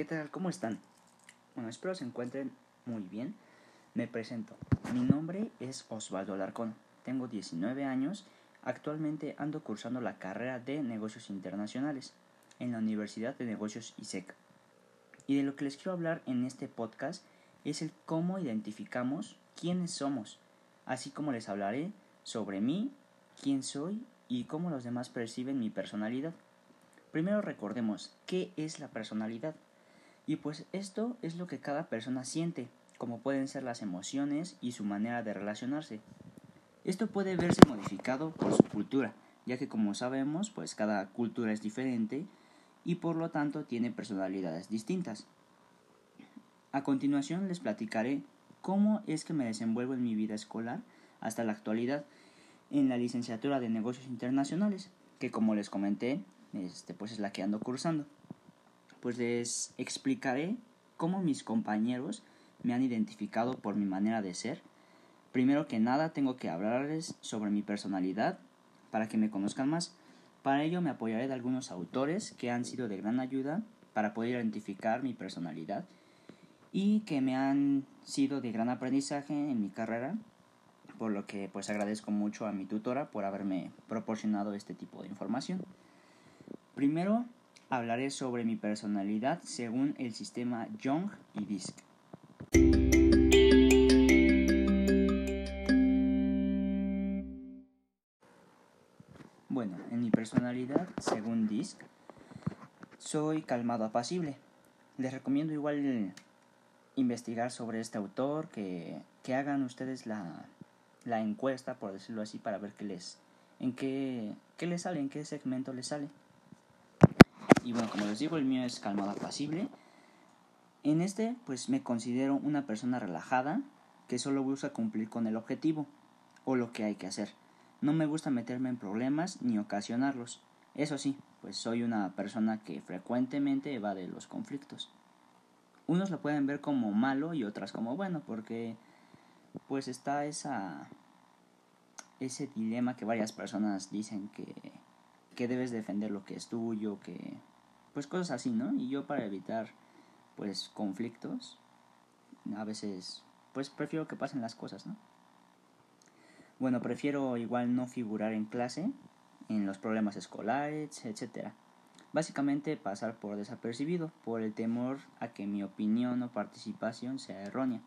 ¿Qué tal? ¿Cómo están? Bueno, espero se encuentren muy bien. Me presento. Mi nombre es Osvaldo Alarcón. Tengo 19 años. Actualmente ando cursando la carrera de negocios internacionales en la Universidad de Negocios ISEC. Y de lo que les quiero hablar en este podcast es el cómo identificamos quiénes somos, así como les hablaré sobre mí, quién soy y cómo los demás perciben mi personalidad. Primero recordemos qué es la personalidad. Y pues esto es lo que cada persona siente, como pueden ser las emociones y su manera de relacionarse. Esto puede verse modificado por su cultura, ya que como sabemos, pues cada cultura es diferente y por lo tanto tiene personalidades distintas. A continuación les platicaré cómo es que me desenvuelvo en mi vida escolar hasta la actualidad en la licenciatura de negocios internacionales, que como les comenté, este, pues es la que ando cursando pues les explicaré cómo mis compañeros me han identificado por mi manera de ser. Primero que nada tengo que hablarles sobre mi personalidad para que me conozcan más. Para ello me apoyaré de algunos autores que han sido de gran ayuda para poder identificar mi personalidad y que me han sido de gran aprendizaje en mi carrera, por lo que pues agradezco mucho a mi tutora por haberme proporcionado este tipo de información. Primero hablaré sobre mi personalidad según el sistema Young y DISC. Bueno, en mi personalidad según DISC soy calmado apacible. Les recomiendo igual investigar sobre este autor, que, que hagan ustedes la, la, encuesta, por decirlo así, para ver qué les, en qué, qué les sale, en qué segmento les sale. Y bueno, como les digo, el mío es calmado apacible. En este, pues me considero una persona relajada que solo busca cumplir con el objetivo o lo que hay que hacer. No me gusta meterme en problemas ni ocasionarlos. Eso sí, pues soy una persona que frecuentemente evade los conflictos. Unos lo pueden ver como malo y otras como bueno, porque pues está esa ese dilema que varias personas dicen que, que debes defender lo que es tuyo, que pues cosas así, ¿no? Y yo para evitar pues conflictos, a veces pues prefiero que pasen las cosas, ¿no? Bueno, prefiero igual no figurar en clase, en los problemas escolares, etcétera. Básicamente pasar por desapercibido por el temor a que mi opinión o participación sea errónea.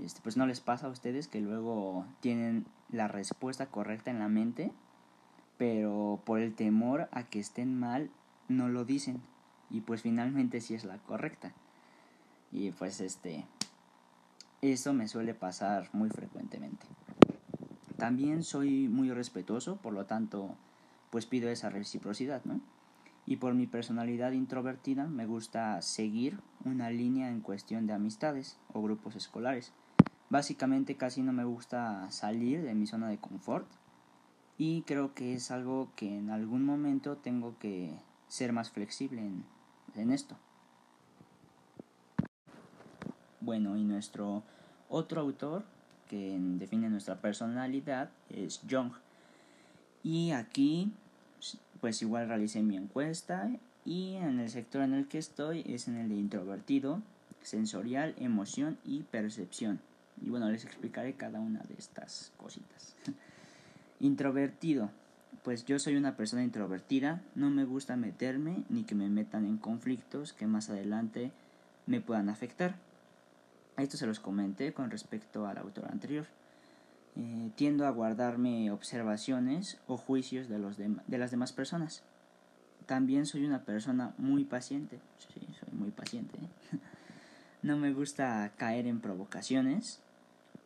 Este, pues no les pasa a ustedes que luego tienen la respuesta correcta en la mente, pero por el temor a que estén mal no lo dicen y pues finalmente sí es la correcta. Y pues este eso me suele pasar muy frecuentemente. También soy muy respetuoso, por lo tanto, pues pido esa reciprocidad, ¿no? Y por mi personalidad introvertida me gusta seguir una línea en cuestión de amistades o grupos escolares. Básicamente casi no me gusta salir de mi zona de confort y creo que es algo que en algún momento tengo que ser más flexible en, en esto. Bueno, y nuestro otro autor que define nuestra personalidad es Jung. Y aquí, pues igual realicé mi encuesta y en el sector en el que estoy es en el de introvertido, sensorial, emoción y percepción. Y bueno, les explicaré cada una de estas cositas. introvertido pues yo soy una persona introvertida, no me gusta meterme ni que me metan en conflictos que más adelante me puedan afectar. Esto se los comenté con respecto al autor anterior. Eh, tiendo a guardarme observaciones o juicios de, los de, las demás personas. También soy una persona muy paciente. Sí, soy muy paciente. ¿eh? no me gusta caer en provocaciones.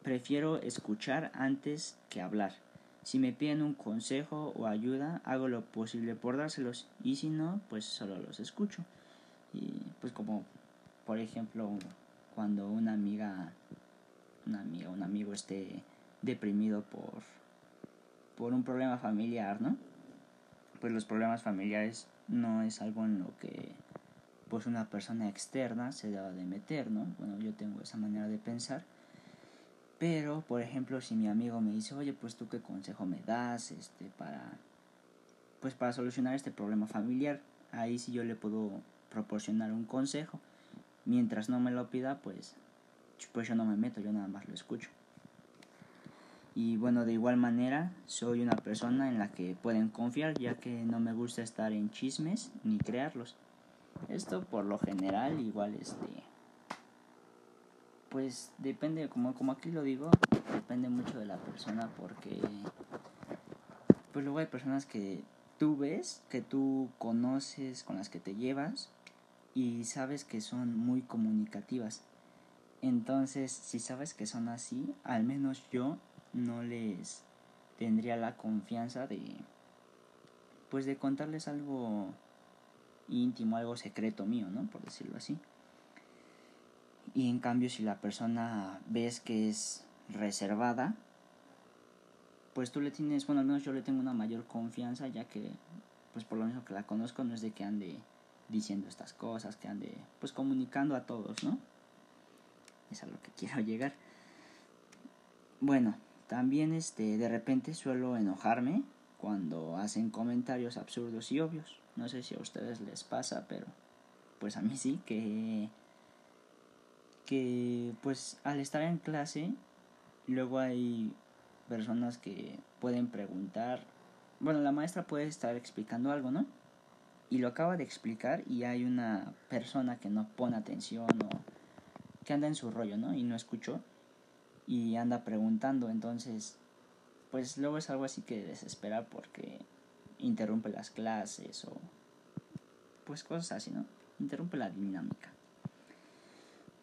Prefiero escuchar antes que hablar. Si me piden un consejo o ayuda, hago lo posible por dárselos y si no, pues solo los escucho. Y pues como, por ejemplo, cuando una amiga, una amiga, un amigo esté deprimido por, por un problema familiar, ¿no? Pues los problemas familiares no es algo en lo que pues una persona externa se deba de meter, ¿no? Bueno, yo tengo esa manera de pensar pero, por ejemplo, si mi amigo me dice, oye, pues tú qué consejo me das este, para, pues para solucionar este problema familiar, ahí sí yo le puedo proporcionar un consejo. Mientras no me lo pida, pues, pues yo no me meto, yo nada más lo escucho. Y bueno, de igual manera, soy una persona en la que pueden confiar, ya que no me gusta estar en chismes ni crearlos. Esto por lo general, igual este. Pues depende, como, como aquí lo digo, depende mucho de la persona porque. Pues luego hay personas que tú ves, que tú conoces, con las que te llevas y sabes que son muy comunicativas. Entonces, si sabes que son así, al menos yo no les tendría la confianza de pues de contarles algo íntimo, algo secreto mío, ¿no? Por decirlo así. Y en cambio si la persona ves que es reservada, pues tú le tienes, bueno, al menos yo le tengo una mayor confianza ya que pues por lo menos que la conozco no es de que ande diciendo estas cosas, que ande pues comunicando a todos, ¿no? Es a lo que quiero llegar. Bueno, también este, de repente suelo enojarme cuando hacen comentarios absurdos y obvios. No sé si a ustedes les pasa, pero pues a mí sí, que, que pues al estar en clase, luego hay personas que pueden preguntar, bueno, la maestra puede estar explicando algo, ¿no? Y lo acaba de explicar y hay una persona que no pone atención o que anda en su rollo, ¿no? Y no escuchó y anda preguntando, entonces pues luego es algo así que desespera porque interrumpe las clases o pues cosas así, ¿no? Interrumpe la dinámica.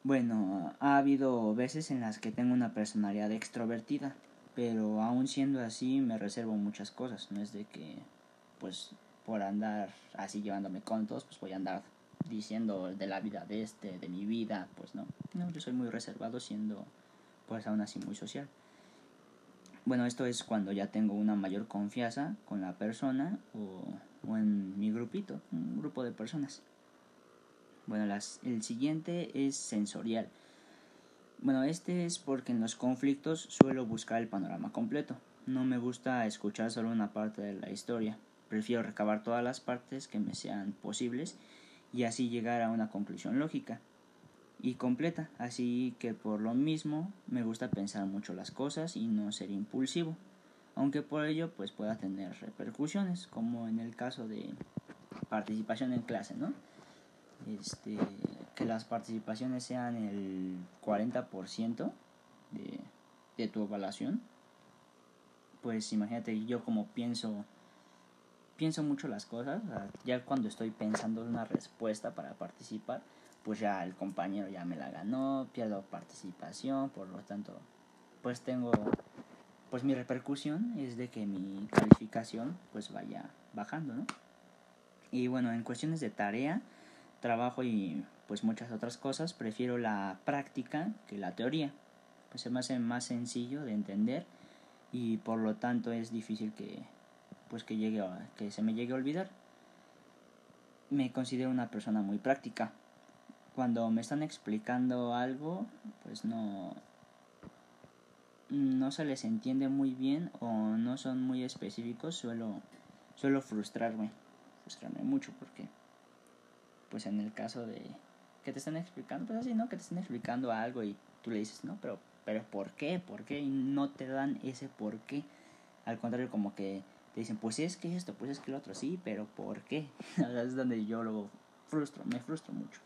Bueno, ha habido veces en las que tengo una personalidad extrovertida, pero aún siendo así me reservo muchas cosas, no es de que pues por andar así llevándome con todos, pues voy a andar diciendo de la vida de este, de mi vida, pues no. No, yo soy muy reservado siendo pues aún así muy social. Bueno, esto es cuando ya tengo una mayor confianza con la persona o, o en mi grupito, un grupo de personas. Bueno, las, el siguiente es sensorial. Bueno, este es porque en los conflictos suelo buscar el panorama completo. No me gusta escuchar solo una parte de la historia. Prefiero recabar todas las partes que me sean posibles y así llegar a una conclusión lógica y completa, así que por lo mismo me gusta pensar mucho las cosas y no ser impulsivo, aunque por ello pues pueda tener repercusiones, como en el caso de participación en clase, ¿no? Este, que las participaciones sean el 40% de, de tu evaluación, pues imagínate yo como pienso pienso mucho las cosas, ya cuando estoy pensando en una respuesta para participar, pues ya el compañero ya me la ganó, pierdo participación, por lo tanto, pues tengo, pues mi repercusión es de que mi calificación pues vaya bajando, ¿no? Y bueno, en cuestiones de tarea, trabajo y pues muchas otras cosas, prefiero la práctica que la teoría, pues se me hace más sencillo de entender y por lo tanto es difícil que pues que llegue a, que se me llegue a olvidar. Me considero una persona muy práctica cuando me están explicando algo, pues no, no se les entiende muy bien o no son muy específicos, suelo, suelo frustrarme, frustrarme mucho porque, pues en el caso de que te están explicando, pues así, ¿no? Que te están explicando algo y tú le dices, no, pero, pero ¿por qué? ¿Por qué? Y no te dan ese por qué. Al contrario, como que te dicen, pues es que esto, pues es que lo otro, sí, pero ¿por qué? es donde yo lo frustro, me frustro mucho.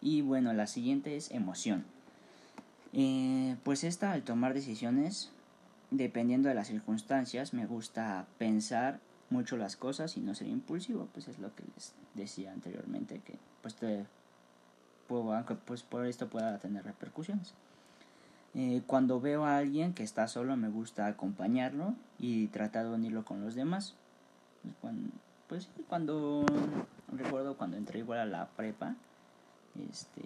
Y bueno, la siguiente es emoción. Eh, pues esta, al tomar decisiones, dependiendo de las circunstancias, me gusta pensar mucho las cosas y no ser impulsivo, pues es lo que les decía anteriormente, que pues te puedo, pues por esto pueda tener repercusiones. Eh, cuando veo a alguien que está solo, me gusta acompañarlo y tratar de unirlo con los demás. Pues cuando, pues, cuando recuerdo cuando entré igual a la prepa, este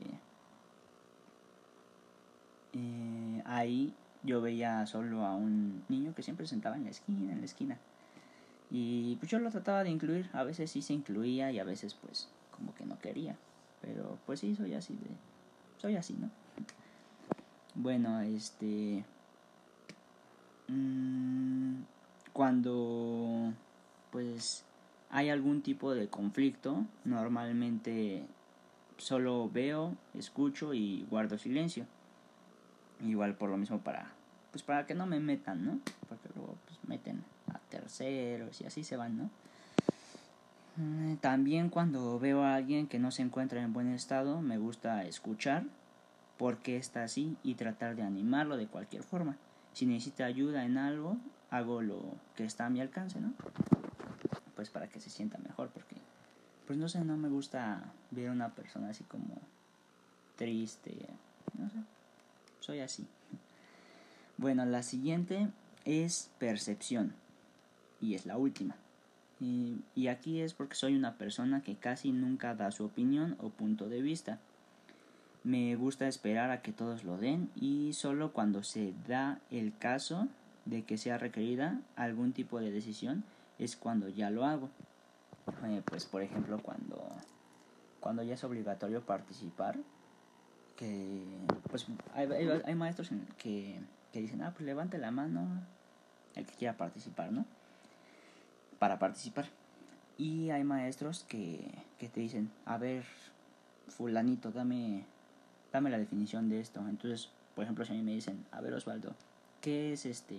eh, ahí yo veía solo a un niño que siempre sentaba en la esquina en la esquina y pues yo lo trataba de incluir a veces sí se incluía y a veces pues como que no quería pero pues sí soy así de soy así no bueno este mm, cuando pues hay algún tipo de conflicto, normalmente solo veo, escucho y guardo silencio. Igual por lo mismo para pues para que no me metan, ¿no? Porque luego pues meten terceros y así se van, ¿no? Mm, también cuando veo a alguien que no se encuentra en buen estado, me gusta escuchar por qué está así y tratar de animarlo de cualquier forma. Si necesita ayuda en algo, hago lo que está a mi alcance, ¿no? Pues para que se sienta mejor, porque, pues no sé, no me gusta ver a una persona así como triste, no sé, soy así. Bueno, la siguiente es percepción, y es la última. Y, aquí es porque soy una persona que casi nunca da su opinión o punto de vista. Me gusta esperar a que todos lo den y solo cuando se da el caso de que sea requerida algún tipo de decisión es cuando ya lo hago. Eh, pues por ejemplo cuando, cuando ya es obligatorio participar, que pues hay, hay, maestros que, que dicen, ah, pues levante la mano el que quiera participar, ¿no? Para participar. Y hay maestros que, que te dicen, a ver, fulanito, dame, dame la definición de esto. Entonces, por ejemplo, si a mí me dicen, a ver Osvaldo, ¿qué es este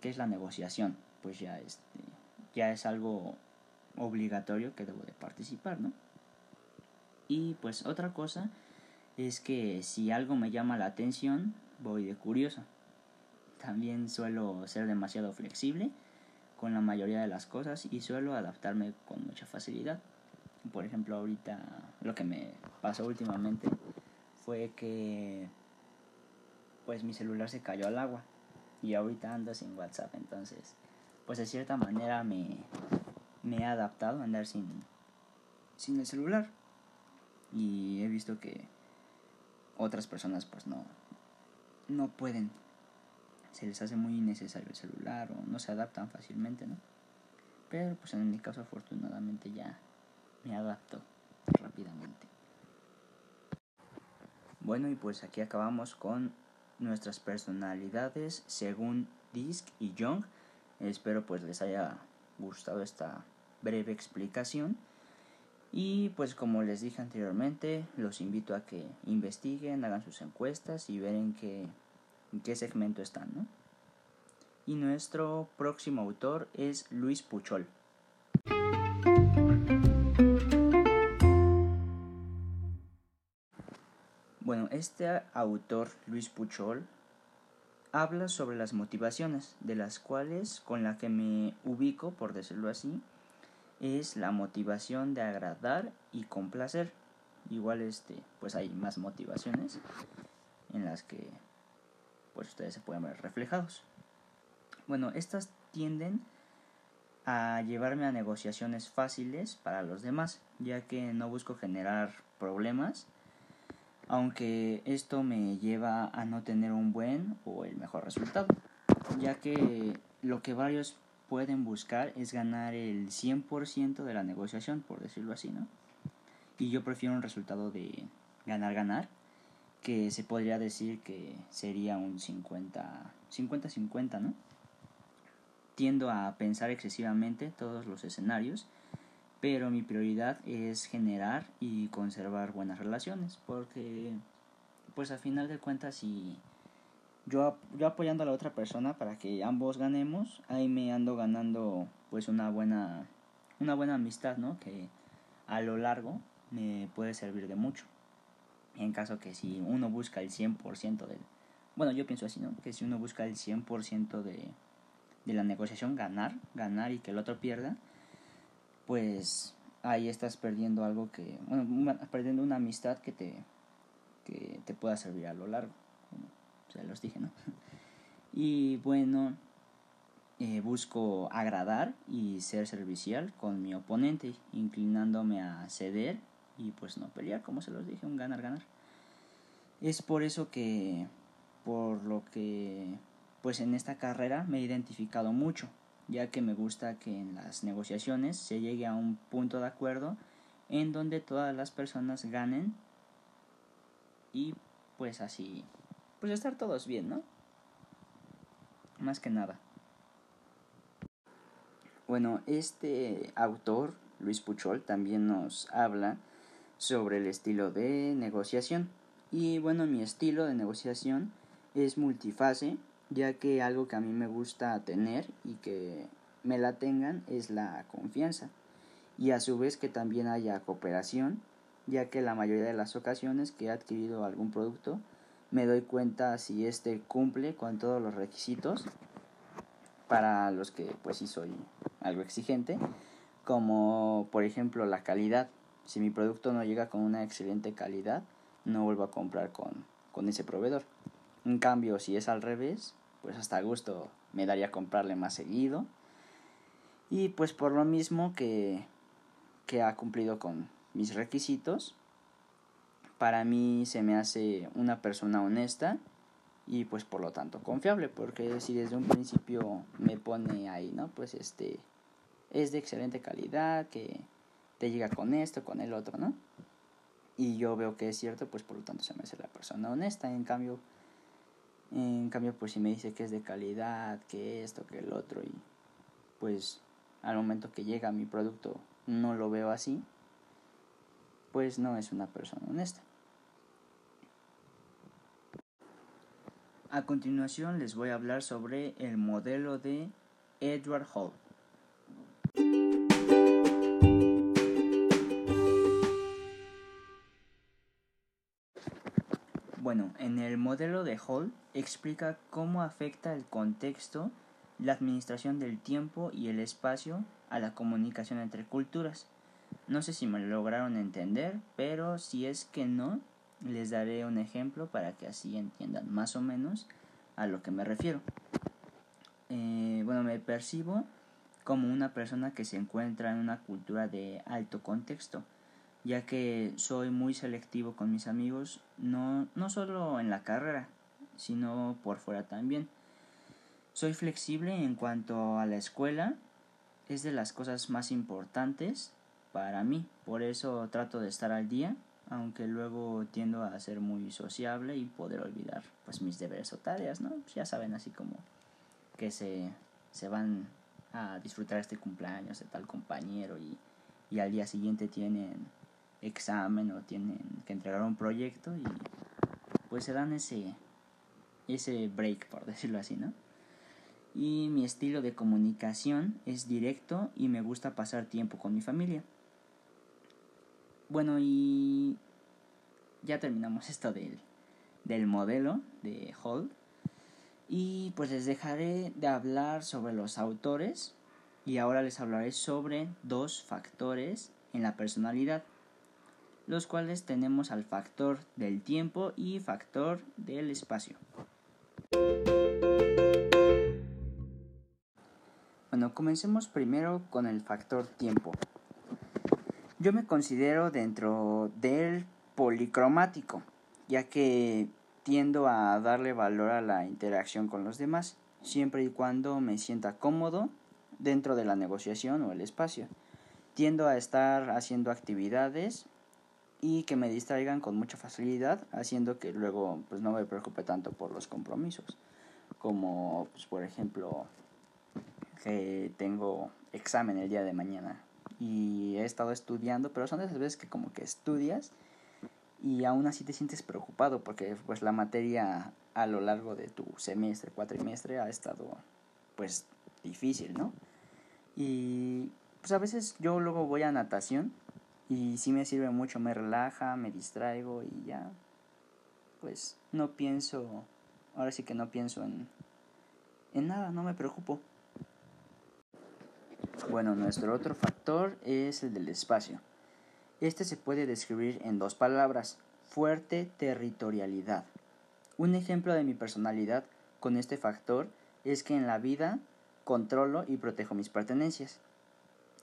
qué es la negociación? Pues ya este ya es algo obligatorio que debo de participar, ¿no? Y pues otra cosa es que si algo me llama la atención, voy de curioso. También suelo ser demasiado flexible con la mayoría de las cosas y suelo adaptarme con mucha facilidad. Por ejemplo, ahorita lo que me pasó últimamente fue que pues mi celular se cayó al agua y ahorita ando sin WhatsApp, entonces pues de cierta manera me, me he adaptado a andar sin, sin el celular. Y he visto que otras personas pues no no pueden se les hace muy innecesario el celular o no se adaptan fácilmente, ¿no? Pero pues en mi caso afortunadamente ya me adapto rápidamente. Bueno y pues aquí acabamos con nuestras personalidades según Disc y Young. Espero pues les haya gustado esta breve explicación. Y pues como les dije anteriormente, los invito a que investiguen, hagan sus encuestas y ven que en qué segmento están, ¿no? Y nuestro próximo autor es Luis Puchol. Bueno, este autor, Luis Puchol, habla sobre las motivaciones, de las cuales con la que me ubico, por decirlo así, es la motivación de agradar y complacer. Igual este, pues hay más motivaciones en las que pues ustedes se pueden ver reflejados. Bueno, estas tienden a llevarme a negociaciones fáciles para los demás, ya que no busco generar problemas, aunque esto me lleva a no tener un buen o el mejor resultado, ya que lo que varios pueden buscar es ganar el 100% de la negociación, por decirlo así, ¿no? Y yo prefiero un resultado de ganar-ganar, que se podría decir que sería un 50-50, ¿no? Tiendo a pensar excesivamente todos los escenarios, pero mi prioridad es generar y conservar buenas relaciones, porque pues a final de cuentas si yo, yo apoyando a la otra persona para que ambos ganemos, ahí me ando ganando pues una buena una buena amistad, ¿no? Que a lo largo me puede servir de mucho en caso que si uno busca el 100% del... Bueno, yo pienso así, ¿no? Que si uno busca el 100% de, de la negociación, ganar, ganar y que el otro pierda, pues ahí estás perdiendo algo que... Bueno, perdiendo una amistad que te, que te pueda servir a lo largo. o sea, los dije, ¿no? Y bueno, eh, busco agradar y ser servicial con mi oponente, inclinándome a ceder y pues no pelear, como se los dije, un ganar-ganar. Es por eso que, por lo que, pues en esta carrera me he identificado mucho, ya que me gusta que en las negociaciones se llegue a un punto de acuerdo en donde todas las personas ganen y pues así, pues estar todos bien, ¿no? Más que nada. Bueno, este autor, Luis Puchol, también nos habla sobre el estilo de negociación. Y bueno, mi estilo de negociación es multifase, ya que algo que a mí me gusta tener y que me la tengan es la confianza. Y a su vez que también haya cooperación, ya que la mayoría de las ocasiones que he adquirido algún producto me doy cuenta si éste cumple con todos los requisitos para los que pues sí soy algo exigente, como por ejemplo la calidad. Si mi producto no llega con una excelente calidad, no vuelvo a comprar con, con ese proveedor. En cambio, si es al revés, pues hasta gusto me daría comprarle más seguido. Y pues por lo mismo que, que ha cumplido con mis requisitos, para mí se me hace una persona honesta y pues por lo tanto confiable, porque si desde un principio me pone ahí, ¿no? Pues este es de excelente calidad, que te llega con esto, con el otro, ¿no? Y yo veo que es cierto, pues por lo tanto se me hace la persona honesta. En cambio, en cambio, pues si me dice que es de calidad, que esto, que el otro, y pues al momento que llega mi producto no lo veo así, pues no es una persona honesta. A continuación les voy a hablar sobre el modelo de Edward Hall. Bueno, en el modelo de Hall explica cómo afecta el contexto, la administración del tiempo y el espacio a la comunicación entre culturas. No sé si me lo lograron entender, pero si es que no, les daré un ejemplo para que así entiendan más o menos a lo que me refiero. Eh, bueno, me percibo como una persona que se encuentra en una cultura de alto contexto, ya que soy muy selectivo con mis amigos, no, no solo en la carrera, sino por fuera también. Soy flexible en cuanto a la escuela, es de las cosas más importantes para mí, por eso trato de estar al día aunque luego tiendo a ser muy sociable y poder olvidar pues mis deberes o tareas, ¿no? Pues ya saben, así como que se, se van a disfrutar este cumpleaños de tal compañero y, y al día siguiente tienen examen o tienen que entregar un proyecto y pues se dan ese, ese break, por decirlo así, ¿no? Y mi estilo de comunicación es directo y me gusta pasar tiempo con mi familia. Bueno, y ya terminamos esto del, del modelo de Hall. Y pues les dejaré de hablar sobre los autores y ahora les hablaré sobre dos factores en la personalidad, los cuales tenemos al factor del tiempo y factor del espacio. Bueno, comencemos primero con el factor tiempo. Yo me considero dentro del policromático, ya que tiendo a darle valor a la interacción con los demás, siempre y cuando me sienta cómodo dentro de la negociación o el espacio. Tiendo a estar haciendo actividades y que me distraigan con mucha facilidad, haciendo que luego pues no me preocupe tanto por los compromisos, como pues, por ejemplo que tengo examen el día de mañana y he estado estudiando, pero son de esas veces que como que estudias y aún así te sientes preocupado porque pues la materia a lo largo de tu semestre, cuatrimestre ha estado pues difícil, ¿no? Y pues a veces yo luego voy a natación y sí me sirve mucho, me relaja, me distraigo y ya pues no pienso, ahora sí que no pienso en, en nada, no me preocupo. Bueno, nuestro otro factor es el del espacio. Este se puede describir en dos palabras, fuerte territorialidad. Un ejemplo de mi personalidad con este factor es que en la vida controlo y protejo mis pertenencias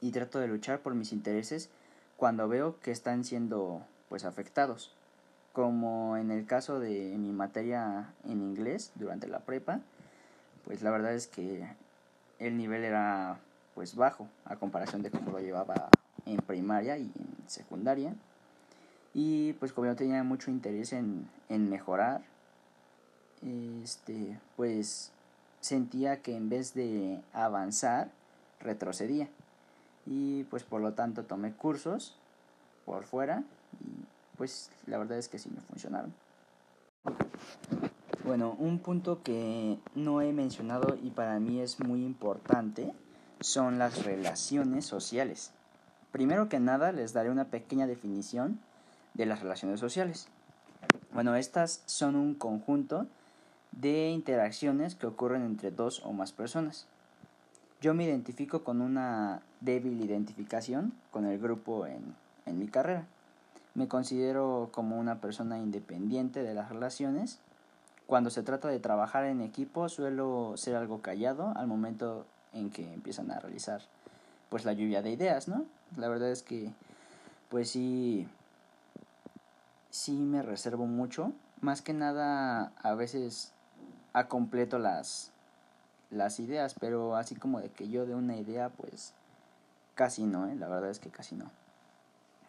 y trato de luchar por mis intereses cuando veo que están siendo pues afectados como en el caso de mi materia en inglés durante la prepa pues la verdad es que el nivel era pues bajo a comparación de cómo lo llevaba en primaria y en secundaria. Y pues como yo tenía mucho interés en, en mejorar, este, pues sentía que en vez de avanzar, retrocedía. Y pues por lo tanto tomé cursos por fuera y pues la verdad es que sí me funcionaron. Bueno, un punto que no he mencionado y para mí es muy importante son las relaciones sociales. Primero que nada les daré una pequeña definición de las relaciones sociales. Bueno, estas son un conjunto de interacciones que ocurren entre dos o más personas. Yo me identifico con una débil identificación con el grupo en, en mi carrera. Me considero como una persona independiente de las relaciones. Cuando se trata de trabajar en equipo suelo ser algo callado al momento en que empiezan a realizar pues la lluvia de ideas, ¿no? La verdad es que pues sí sí me reservo mucho, más que nada a veces a completo las las ideas, pero así como de que yo de una idea pues casi no, ¿eh? la verdad es que casi no.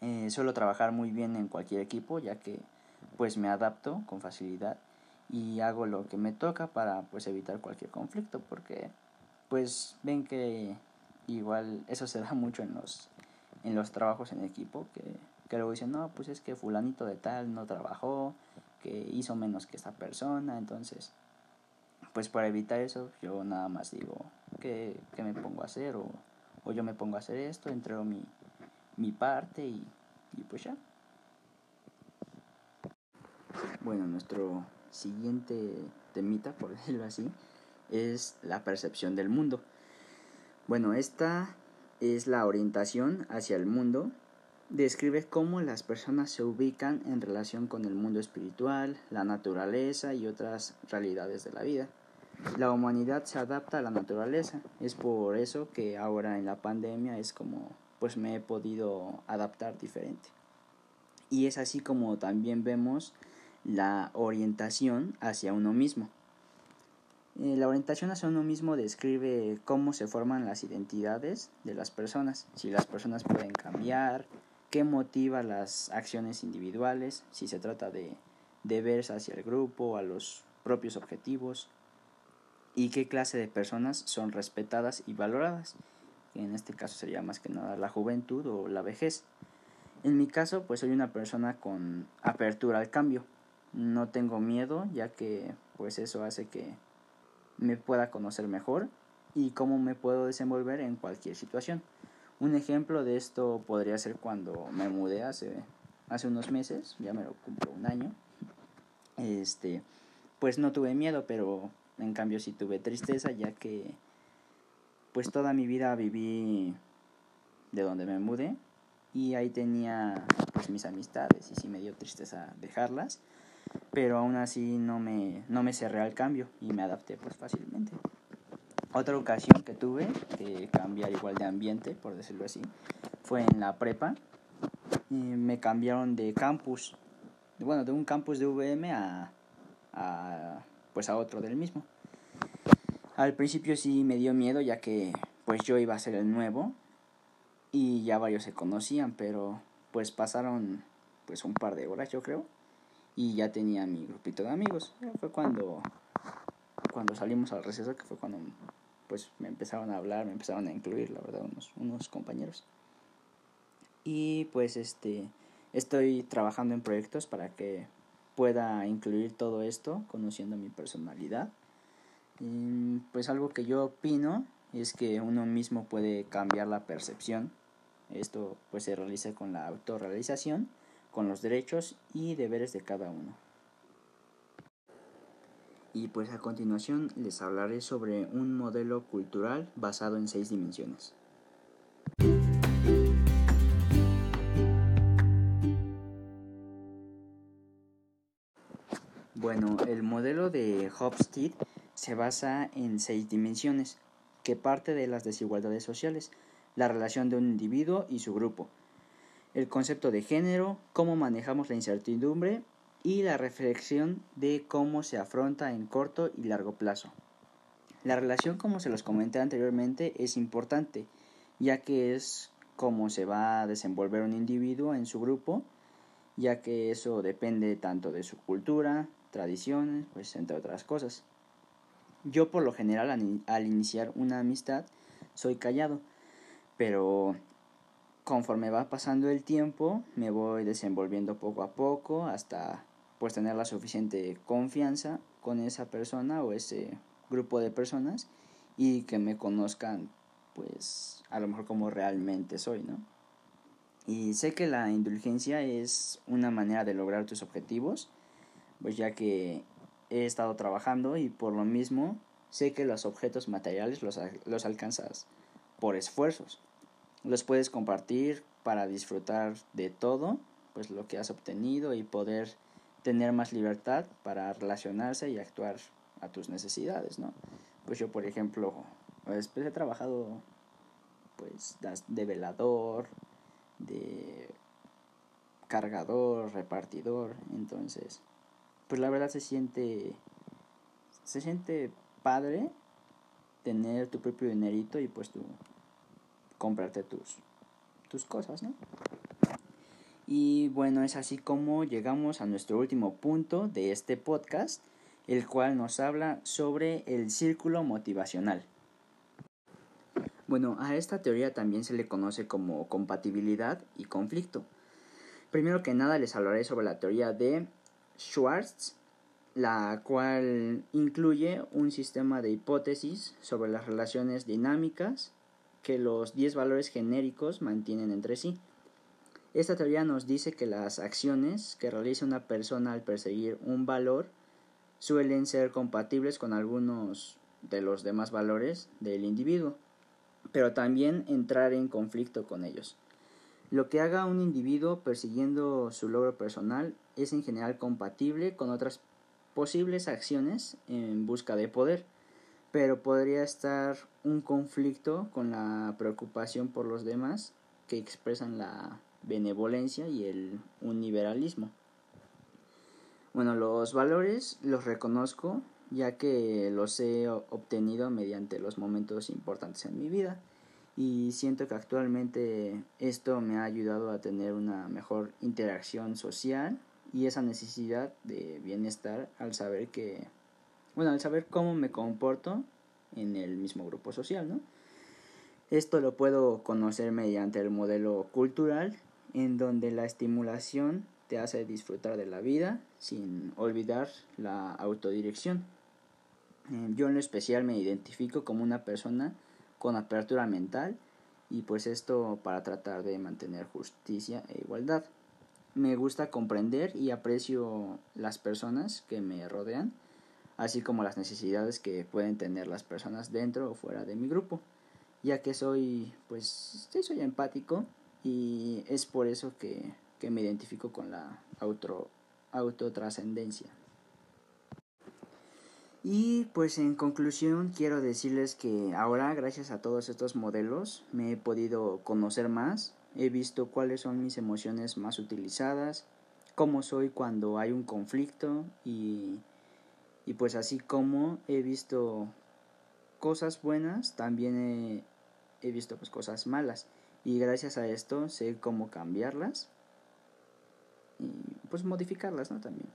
Eh, suelo trabajar muy bien en cualquier equipo ya que pues me adapto con facilidad y hago lo que me toca para pues evitar cualquier conflicto porque pues ven que igual eso se da mucho en los en los trabajos en equipo que, que luego dicen no pues es que fulanito de tal no trabajó que hizo menos que esta persona entonces pues para evitar eso yo nada más digo que, me pongo a hacer o, o, yo me pongo a hacer esto entrego mi, mi parte y, y pues ya bueno nuestro siguiente temita por decirlo así es la percepción del mundo. Bueno, esta es la orientación hacia el mundo. Describe cómo las personas se ubican en relación con el mundo espiritual, la naturaleza y otras realidades de la vida. La humanidad se adapta a la naturaleza. Es por eso que ahora en la pandemia es como pues me he podido adaptar diferente. Y es así como también vemos la orientación hacia uno mismo. Eh, la orientación hacia uno mismo describe cómo se forman las identidades de las personas, si las personas pueden cambiar, qué motiva las acciones individuales, si se trata de deberes hacia el grupo, a los propios objetivos, y qué clase de personas son respetadas y valoradas, en este caso sería más que nada la juventud o la vejez. En mi caso, pues soy una persona con apertura al cambio. No tengo miedo, ya que pues eso hace que me pueda conocer mejor y cómo me puedo desenvolver en cualquier situación. Un ejemplo de esto podría ser cuando me mudé hace, hace unos meses, ya me lo cumplo un año. Este, pues no tuve miedo, pero en cambio sí tuve tristeza, ya que pues toda mi vida viví de donde me mudé y ahí tenía pues mis amistades y sí me dio tristeza dejarlas pero aún así no me, no me cerré al cambio y me adapté pues fácilmente. Otra ocasión que tuve de cambiar igual de ambiente, por decirlo así, fue en la prepa. Y me cambiaron de campus, bueno, de un campus de VM a, a, pues a otro del mismo. Al principio sí me dio miedo ya que pues yo iba a ser el nuevo y ya varios se conocían, pero pues pasaron pues un par de horas yo creo y ya tenía mi grupito de amigos. Fue cuando, cuando salimos al receso que fue cuando pues me empezaron a hablar, me empezaron a incluir, la verdad, unos, unos compañeros. Y pues este estoy trabajando en proyectos para que pueda incluir todo esto, conociendo mi personalidad. Pues algo que yo opino es que uno mismo puede cambiar la percepción. Esto pues se realiza con la autorrealización con los derechos y deberes de cada uno. Y pues a continuación les hablaré sobre un modelo cultural basado en seis dimensiones. Bueno, el modelo de Hofstede se basa en seis dimensiones, que parte de las desigualdades sociales, la relación de un individuo y su grupo, el concepto de género, cómo manejamos la incertidumbre y la reflexión de cómo se afronta en corto y largo plazo. La relación, como se los comenté anteriormente, es importante, ya que es cómo se va a desenvolver un individuo en su grupo, ya que eso depende tanto de su cultura, tradiciones, pues entre otras cosas. Yo por lo general al, iniciar una amistad soy callado, pero conforme va pasando el tiempo me voy desenvolviendo poco a poco hasta pues tener la suficiente confianza con esa persona o ese grupo de personas y que me conozcan pues a lo mejor como realmente soy, ¿no? Y sé que la indulgencia es una manera de lograr tus objetivos, pues ya que he estado trabajando y por lo mismo sé que los objetos materiales los, los alcanzas por esfuerzos. Los puedes compartir para disfrutar de todo, pues lo que has obtenido y poder tener más libertad para relacionarse y actuar a tus necesidades, ¿no? Pues yo, por ejemplo, pues, he trabajado pues de velador, de cargador, repartidor, entonces pues la verdad se siente se siente padre tener tu propio dinerito y pues tú comprarte tus tus cosas, ¿no? Y bueno, es así como llegamos a nuestro último punto de este podcast, el cual nos habla sobre el círculo motivacional. Bueno, a esta teoría también se le conoce como compatibilidad y conflicto. Primero que nada les hablaré sobre la teoría de Schwartz, la cual incluye un sistema de hipótesis sobre las relaciones dinámicas que los 10 valores genéricos mantienen entre sí. Esta teoría nos dice que las acciones que realiza una persona al perseguir un valor suelen ser compatibles con algunos de los demás valores del individuo pero también entrar en conflicto con ellos. Lo que haga un individuo persiguiendo su logro personal es en general compatible con otras posibles acciones en busca de poder, pero podría estar un conflicto con la preocupación por los demás que expresan la benevolencia y el universalismo. Bueno, los valores los reconozco ya que los he obtenido mediante los momentos importantes en mi vida y siento que actualmente esto me ha ayudado a tener una mejor interacción social y esa necesidad de bienestar al saber que bueno al saber cómo me comporto en el mismo grupo social no esto lo puedo conocer mediante el modelo cultural en donde la estimulación te hace disfrutar de la vida sin olvidar la autodirección. Eh, yo en lo especial me identifico como una persona con apertura mental y pues esto para tratar de mantener justicia e igualdad. Me gusta comprender y aprecio las personas que me rodean, así como las necesidades que pueden tener las personas dentro o fuera de mi grupo, ya que soy pues soy empático y es por eso que, que me identifico con la auto, autotrascendencia. Y pues en conclusión quiero decirles que ahora gracias a todos estos modelos me he podido conocer más, he visto cuáles son mis emociones más utilizadas, cómo soy cuando hay un conflicto y, y pues así como he visto cosas buenas, también he, visto pues cosas malas y gracias a esto sé cómo cambiarlas y pues modificarlas, ¿no? También.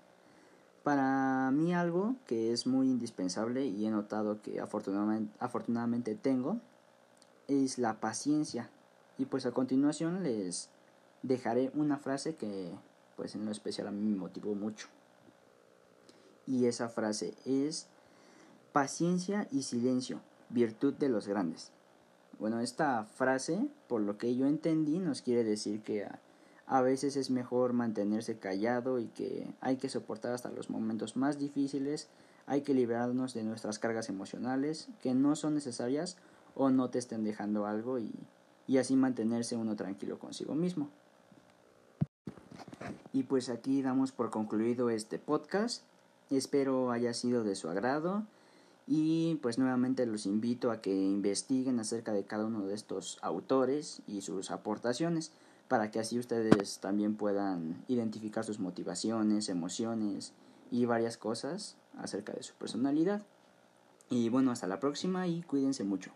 Para mí algo que es muy indispensable y he notado que afortunadamente, tengo es la paciencia. Y pues a continuación les dejaré una frase que pues en lo especial a mí me motivó mucho. Y esa frase es paciencia y silencio, virtud de los grandes. Bueno, esta frase, por lo que yo entendí, nos quiere decir que a veces es mejor mantenerse callado y que hay que soportar hasta los momentos más difíciles, hay que liberarnos de nuestras cargas emocionales que no son necesarias o no te estén dejando algo y, y así mantenerse uno tranquilo consigo mismo. Y pues aquí damos por concluido este podcast. Espero haya sido de su agrado y pues nuevamente los invito a que investiguen acerca de cada uno de estos autores y sus aportaciones para que así ustedes también puedan identificar sus motivaciones, emociones y varias cosas acerca de su personalidad. Y bueno, hasta la próxima y cuídense mucho.